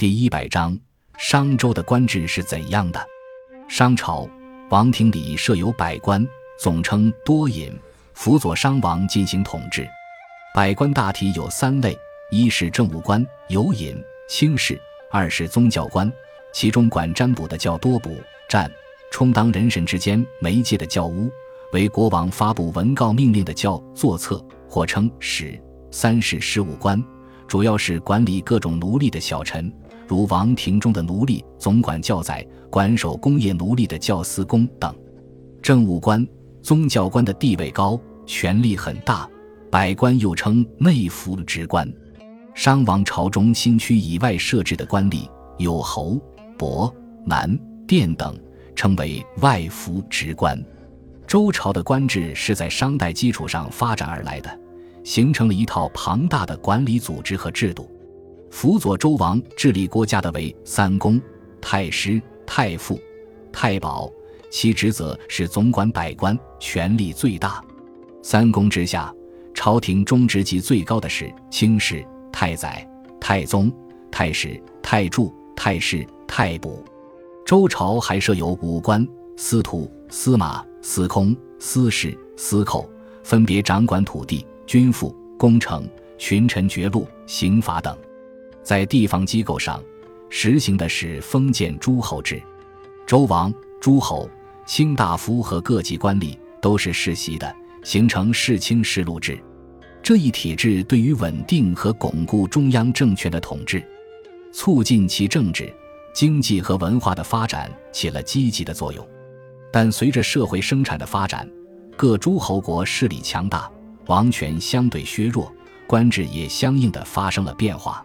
第一百章：商周的官制是怎样的？商朝王庭里设有百官，总称多尹，辅佐商王进行统治。百官大体有三类：一是政务官，有尹、卿士；二是宗教官，其中管占卜的叫多卜、占，充当人神之间媒介的叫巫，为国王发布文告命令的叫作策，或称使；三是事务官，主要是管理各种奴隶的小臣。如王庭中的奴隶总管教宰，管守工业奴隶的教司工等。政务官、宗教官的地位高，权力很大。百官又称内府职官。商王朝中新区以外设置的官吏有侯、伯、南、殿等，称为外府职官。周朝的官制是在商代基础上发展而来的，形成了一套庞大的管理组织和制度。辅佐周王治理国家的为三公、太师、太傅、太保，其职责是总管百官，权力最大。三公之下，朝廷中职级最高的是卿士、太宰、太宗、太史、太柱、太师、太卜。周朝还设有五官：司徒、司马、司空、司事、司寇，分别掌管土地、军赋、工程、群臣爵禄、刑罚等。在地方机构上，实行的是封建诸侯制，周王、诸侯、卿大夫和各级官吏都是世袭的，形成世卿世禄制。这一体制对于稳定和巩固中央政权的统治，促进其政治、经济和文化的发展起了积极的作用。但随着社会生产的发展，各诸侯国势力强大，王权相对削弱，官制也相应的发生了变化。